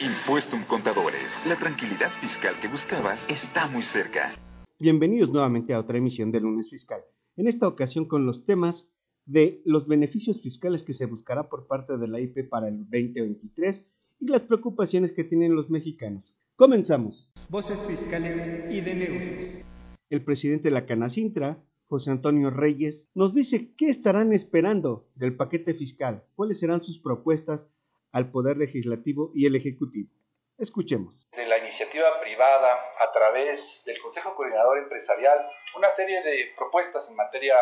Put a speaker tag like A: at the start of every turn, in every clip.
A: Impuestum Contadores. La tranquilidad fiscal que buscabas está muy cerca.
B: Bienvenidos nuevamente a otra emisión de Lunes Fiscal. En esta ocasión con los temas de los beneficios fiscales que se buscará por parte de la IP para el 2023 y las preocupaciones que tienen los mexicanos. Comenzamos. Voces fiscales y de negocios. El presidente de la Canacintra, José Antonio Reyes, nos dice qué estarán esperando del paquete fiscal, cuáles serán sus propuestas al Poder Legislativo y el Ejecutivo. Escuchemos.
C: De la iniciativa privada a través del Consejo Coordinador Empresarial, una serie de propuestas en materia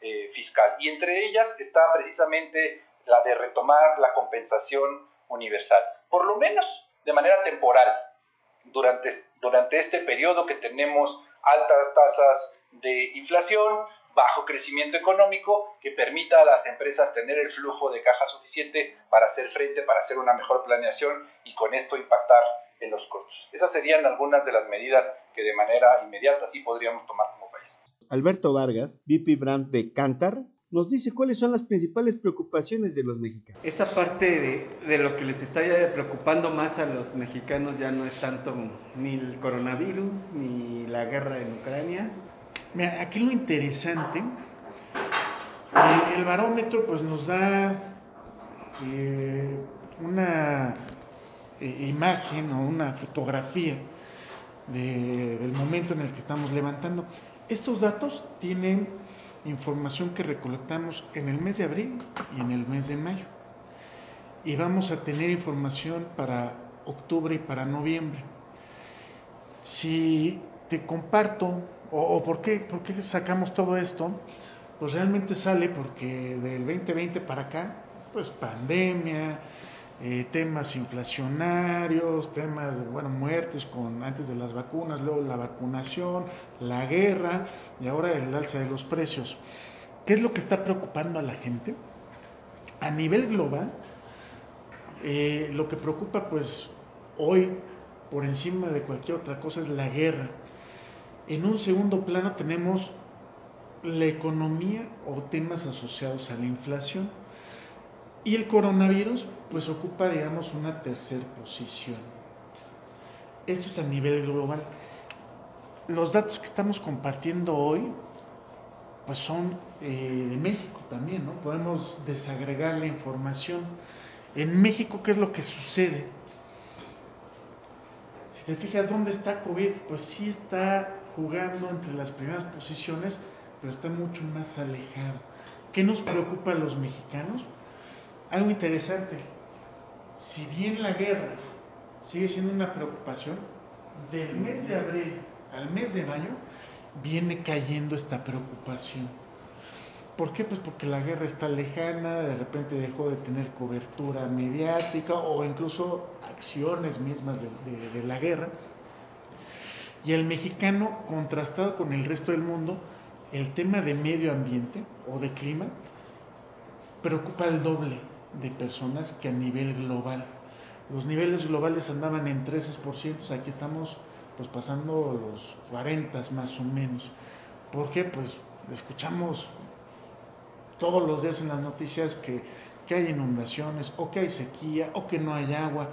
C: eh, fiscal y entre ellas está precisamente la de retomar la compensación universal, por lo menos de manera temporal, durante, durante este periodo que tenemos altas tasas de inflación, bajo crecimiento económico que permita a las empresas tener el flujo de caja suficiente para hacer frente, para hacer una mejor planeación y con esto impactar en los costos. Esas serían algunas de las medidas que de manera inmediata sí podríamos tomar como país.
B: Alberto Vargas, VP Brand de Cantar, nos dice cuáles son las principales preocupaciones de los mexicanos.
D: Esa parte de, de, lo que les está preocupando más a los mexicanos ya no es tanto ni el coronavirus ni la guerra en Ucrania,
E: Mira, aquí lo interesante, eh, el barómetro pues nos da eh, una eh, imagen o una fotografía de, del momento en el que estamos levantando. Estos datos tienen información que recolectamos en el mes de abril y en el mes de mayo. Y vamos a tener información para octubre y para noviembre. Si te comparto ¿O, por, qué, por qué sacamos todo esto? Pues realmente sale porque del 2020 para acá, pues pandemia, eh, temas inflacionarios, temas de bueno, muertes con antes de las vacunas, luego la vacunación, la guerra y ahora el alza de los precios. ¿Qué es lo que está preocupando a la gente? A nivel global, eh, lo que preocupa pues hoy por encima de cualquier otra cosa es la guerra en un segundo plano tenemos la economía o temas asociados a la inflación. Y el coronavirus pues ocupa digamos una tercera posición. Esto es a nivel global. Los datos que estamos compartiendo hoy pues son eh, de México también, ¿no? Podemos desagregar la información. En México, ¿qué es lo que sucede? Te fijas dónde está COVID, pues sí está jugando entre las primeras posiciones, pero está mucho más alejado. ¿Qué nos preocupa a los mexicanos? Algo interesante, si bien la guerra sigue siendo una preocupación, del mes de abril al mes de mayo viene cayendo esta preocupación. ¿Por qué? Pues porque la guerra está lejana, de repente dejó de tener cobertura mediática o incluso acciones mismas de, la guerra y el mexicano, contrastado con el resto del mundo, el tema de medio ambiente o de clima preocupa el doble de personas que a nivel global. Los niveles globales andaban en 13%, aquí estamos pues pasando los 40 más o menos. ¿Por qué? Pues escuchamos todos los días en las noticias que, que hay inundaciones, o que hay sequía, o que no hay agua,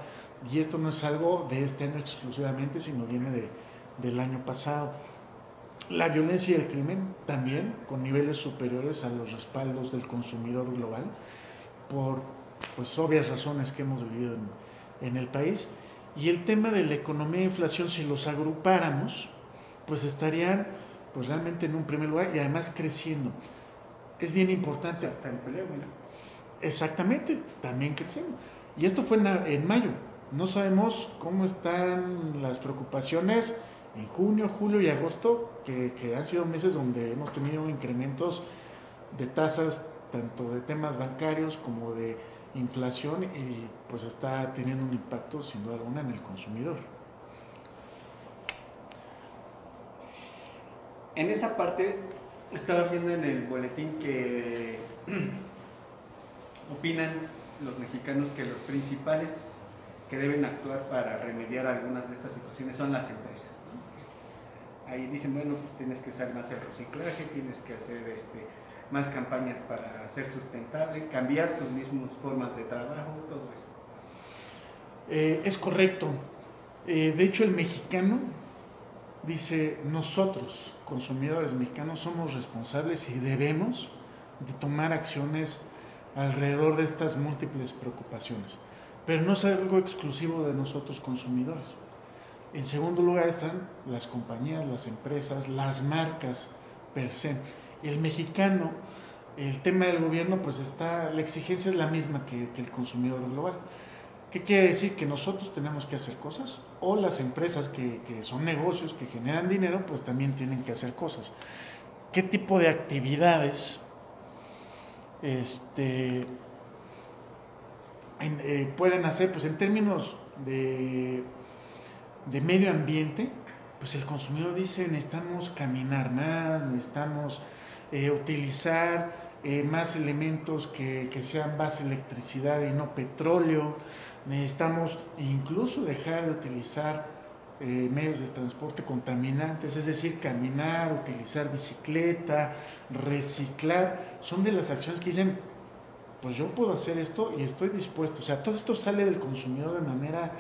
E: y esto no es algo de este año exclusivamente, sino viene de, del año pasado. La violencia y el crimen también con niveles superiores a los respaldos del consumidor global por pues obvias razones que hemos vivido en, el país. Y el tema de la economía e inflación, si los agrupáramos, pues estarían pues realmente en un primer lugar y además creciendo. Es bien importante. Hasta empleo, Exactamente, también creciendo. Y esto fue en, en mayo. No sabemos cómo están las preocupaciones en junio, julio y agosto, que, han sido meses donde hemos tenido incrementos de tasas tanto de temas bancarios como de inflación y pues está teniendo un impacto sin duda alguna en el consumidor.
D: En esa parte estaba viendo en el boletín que opinan los mexicanos que los principales que deben actuar para remediar algunas de estas situaciones son las empresas. Ahí dicen, bueno, pues tienes que usar más el reciclaje, tienes que hacer este, más campañas para ser sustentable, cambiar tus mismas formas de trabajo, todo eso.
E: Eh, es correcto. Eh, de hecho, el mexicano dice, nosotros, consumidores mexicanos, somos responsables y debemos de tomar acciones alrededor de estas múltiples preocupaciones. Pero no es algo exclusivo de nosotros consumidores. En segundo lugar están las compañías, las empresas, las marcas per se. El mexicano, el tema del gobierno, pues está, la exigencia es la misma que, el consumidor global. ¿Qué quiere decir? Que nosotros tenemos que hacer cosas o las empresas que, que, son negocios que generan dinero, pues también tienen que hacer cosas. ¿Qué tipo de actividades este, eh, pueden hacer? Pues en términos de, de medio ambiente, pues el consumidor dice necesitamos caminar más, necesitamos eh, utilizar eh, más elementos que, que, sean base electricidad y no petróleo, necesitamos incluso dejar de utilizar medios de transporte contaminantes, es decir, caminar, utilizar bicicleta, reciclar, son de las acciones que dicen, pues yo puedo hacer esto y estoy dispuesto, o sea, todo esto sale del consumidor de manera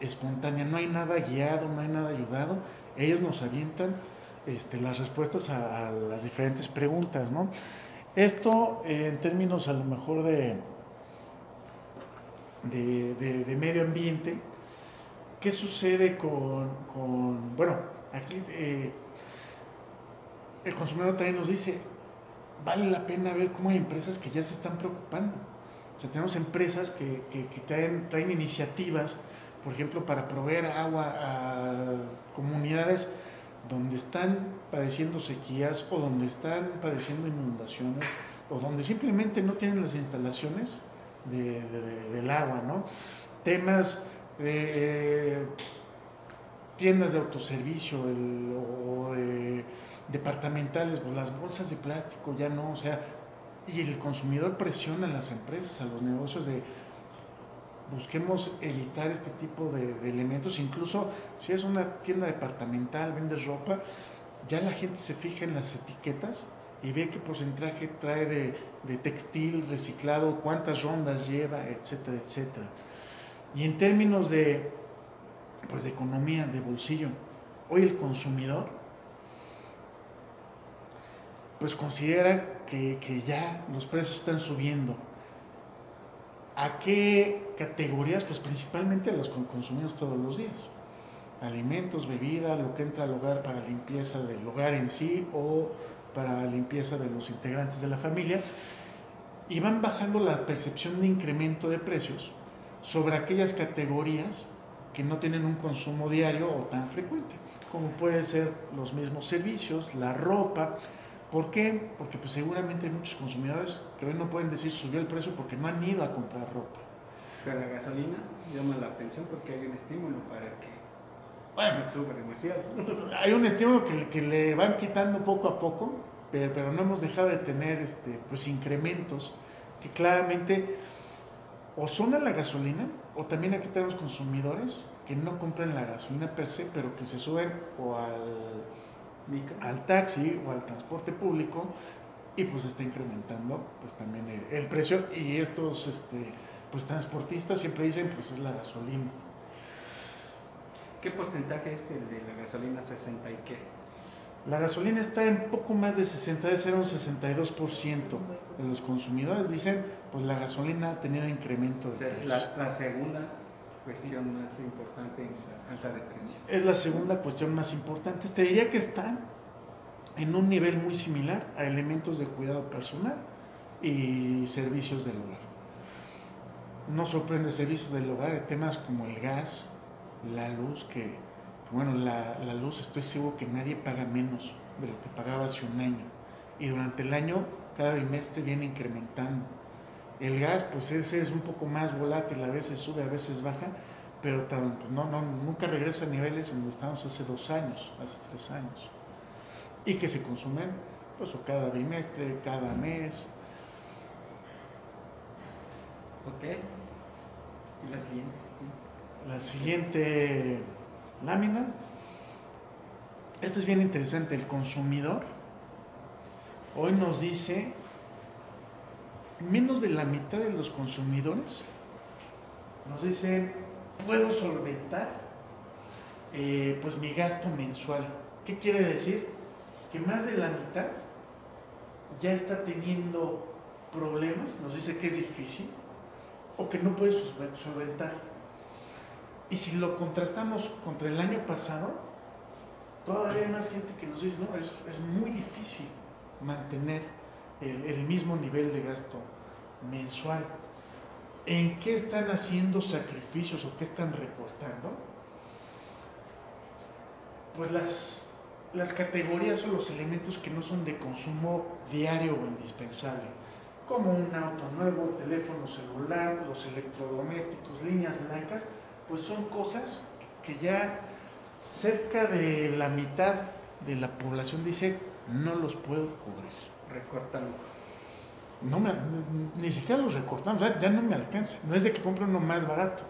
E: espontánea, no hay nada guiado, no hay nada ayudado, ellos nos avientan este, las respuestas a, las diferentes preguntas, ¿no? Esto eh, en términos a lo mejor de, de, medio ambiente, ¿qué sucede con, bueno, aquí eh, el consumidor también nos dice, vale la pena ver cómo hay empresas que ya se están preocupando. O sea, tenemos empresas que, que, traen, traen iniciativas, por ejemplo, para proveer agua a comunidades donde están padeciendo sequías o donde están padeciendo inundaciones o donde simplemente no tienen las instalaciones del agua, ¿no? Temas de tiendas de autoservicio o departamentales, pues las bolsas de plástico ya no, o sea, y el consumidor presiona a las empresas, a los negocios de busquemos evitar este tipo de, elementos, incluso si es una tienda departamental, vendes ropa, ya la gente se fija en las etiquetas y ve qué porcentaje trae de, textil reciclado, cuántas rondas lleva, etcétera, etcétera. Y en términos de, pues de economía, de bolsillo, hoy el consumidor pues considera que, que ya los precios están subiendo ¿A qué categorías? Pues principalmente los que consumimos todos los días. Alimentos, bebida, lo que entra al hogar para limpieza del hogar en sí o para limpieza de los integrantes de la familia. Y van bajando la percepción de incremento de precios sobre aquellas categorías que no tienen un consumo diario o tan frecuente, como pueden ser los mismos servicios, la ropa, ¿Por qué? Porque pues seguramente hay muchos consumidores que hoy no pueden decir subió el precio porque no han ido a comprar ropa.
D: Pero la gasolina llama la atención porque hay un estímulo para que bueno, suba demasiado.
E: Hay un estímulo que, que, le van quitando poco a poco, pero, pero, no hemos dejado de tener este, pues incrementos que claramente o son a la gasolina o también aquí tenemos consumidores que no compran la gasolina per se, pero que se suben o al al taxi o al transporte público y pues está incrementando pues también el, precio y estos este, pues transportistas siempre dicen pues es la gasolina.
D: ¿Qué porcentaje es el de la gasolina 60 y qué?
E: La gasolina está en poco más de 60, debe ser un 62% de los consumidores dicen pues la gasolina ha tenido incremento
D: de o la, la segunda cuestión más importante en la alza de precios.
E: Es la segunda cuestión más importante. Te diría que está en un nivel muy similar a elementos de cuidado personal y servicios del hogar. No sorprende servicios del hogar, temas como el gas, la luz, que, bueno, la, la luz estoy seguro que nadie paga menos de lo que pagaba hace un año. Y durante el año, cada bimestre viene incrementando. El gas, pues ese es un poco más volátil, a veces sube, a veces baja, pero tan- pues, no, no, nunca regresa a niveles en donde estábamos hace dos años, hace tres años. Y que se consumen, pues, o cada bimestre, cada mes.
D: Ok. Y la siguiente.
E: La siguiente lámina. Esto es bien interesante. El consumidor hoy nos dice, menos de la mitad de los consumidores nos dicen, puedo solventar eh, pues mi gasto mensual. ¿Qué quiere decir? Que más de la mitad ya está teniendo problemas, nos dice que es difícil o que no puede solve- solventar. Y si lo contrastamos contra el año pasado, todavía hay más gente que nos dice, no, es, es muy difícil mantener el, mismo nivel de gasto mensual. ¿En qué están haciendo sacrificios o qué están recortando? Pues las, las categorías o los elementos que no son de consumo diario o indispensable, como un auto nuevo, teléfono celular, los electrodomésticos, líneas blancas, pues son cosas que ya cerca de la mitad de la población dice no los puedo cubrir.
D: Recortan.
E: No me, ni, siquiera los recortamos, ya, ya no me alcanza. No es de que compre uno más barato.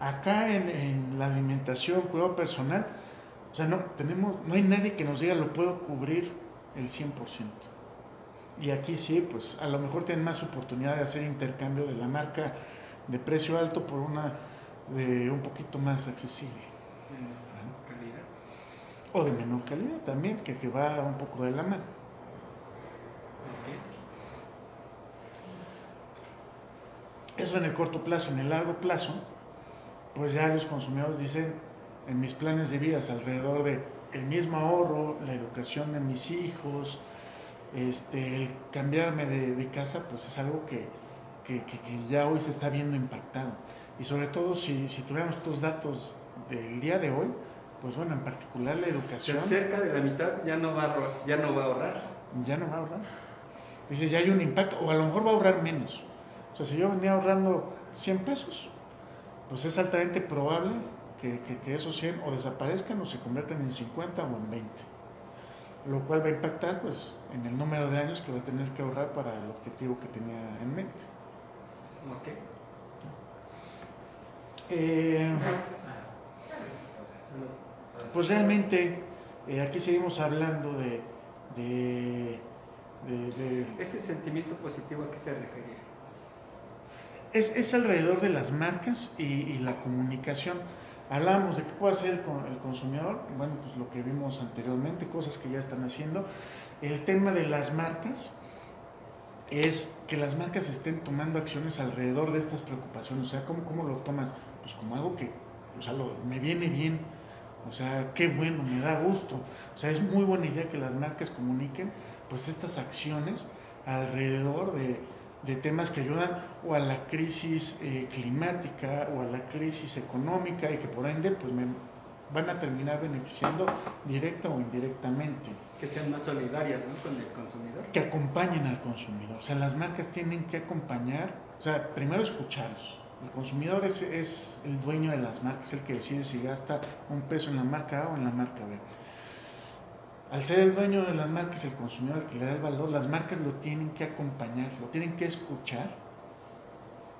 E: Acá en, en la alimentación, cuidado personal, o sea, no, tenemos, no hay nadie que nos diga lo puedo cubrir el 100%. Y aquí sí, pues a lo mejor tienen más oportunidad de hacer intercambio de la marca de precio alto por una de un poquito más accesible.
D: Calidad.
E: O de menor calidad también, que, que va un poco de la mano. Eso en el corto plazo, en el largo plazo, pues ya los consumidores dicen, en mis planes de vida alrededor de el mismo ahorro, la educación de mis hijos, este, el cambiarme de, de casa, pues es algo que, que- que- que ya hoy se está viendo impactado. Y sobre todo si, si tuviéramos estos datos del día de hoy, pues bueno, en particular la educación
D: Cerca de la mitad ya no va a, ya no va a ahorrar.
E: ya no va a ahorrar. Dice, ya hay un impacto, o a lo mejor va a ahorrar menos. O sea, si yo venía ahorrando 100 pesos, pues es altamente probable que, que- que esos 100 o desaparezcan o se conviertan en 50 o en 20. Lo cual va a impactar pues en el número de años que va a tener que ahorrar para el objetivo que tenía en mente.
D: Ok.
E: Eh, pues realmente eh, aquí seguimos hablando de, de, de- de-
D: Ese sentimiento positivo a qué se refería.
E: Es, es alrededor de las marcas y, y la comunicación. Hablábamos de qué puede hacer el, con- el consumidor, bueno, pues lo que vimos anteriormente, cosas que ya están haciendo. El tema de las marcas es que las marcas estén tomando acciones alrededor de estas preocupaciones. O sea, ¿cómo, cómo lo tomas? Pues como algo que o sea, lo- me viene bien. O sea, qué bueno, me da gusto. O sea, es muy buena idea que las marcas comuniquen pues estas acciones alrededor de, de temas que ayudan o a la crisis eh, climática o a la crisis económica y que por ende pues me van a terminar beneficiando directa o indirectamente
D: Que sean más solidarias ¿no? con el consumidor.
E: que acompañen al consumidor. O sea, las marcas tienen que acompañar, o sea, primero escucharlos. El consumidor es, es el dueño de las marcas, el que decide si gasta un peso en la marca A o en la marca B. Al ser el dueño de las marcas, el consumidor el que le da el valor, las marcas lo tienen que acompañar, lo tienen que escuchar,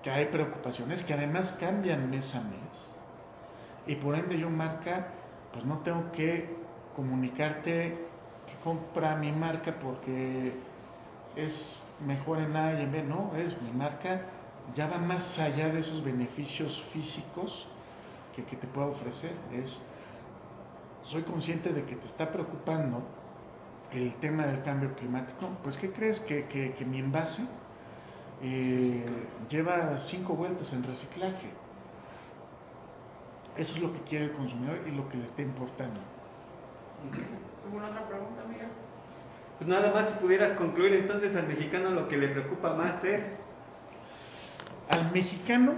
E: que hay preocupaciones que además cambian mes a mes. Y por ende yo marca, pues no tengo que comunicarte que compra mi marca porque es mejor en A y en B, no, es mi marca ya va más allá de esos beneficios físicos que, que te puedo ofrecer, es soy consciente de que te está preocupando el tema del cambio climático, pues ¿qué crees? Que, que- que mi envase eh, lleva cinco vueltas en reciclaje. Eso es lo que quiere el consumidor y lo que le está importando.
D: ¿Alguna otra pregunta, Miguel? Pues nada más si pudieras concluir entonces al mexicano lo que le preocupa más es
E: Al mexicano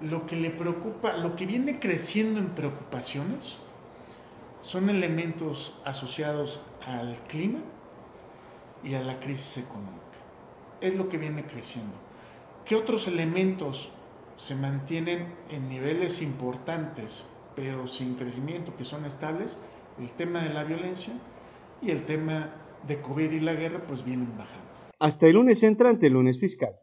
E: lo que le preocupa, lo que viene creciendo en preocupaciones son elementos asociados al clima y a la crisis económica. es lo que viene creciendo. ¿Qué otros elementos se mantienen en niveles importantes, pero sin crecimiento, que son estables? El tema de la violencia y el tema de COVID y la guerra, pues vienen bajando.
B: Hasta el lunes entrante, lunes fiscal.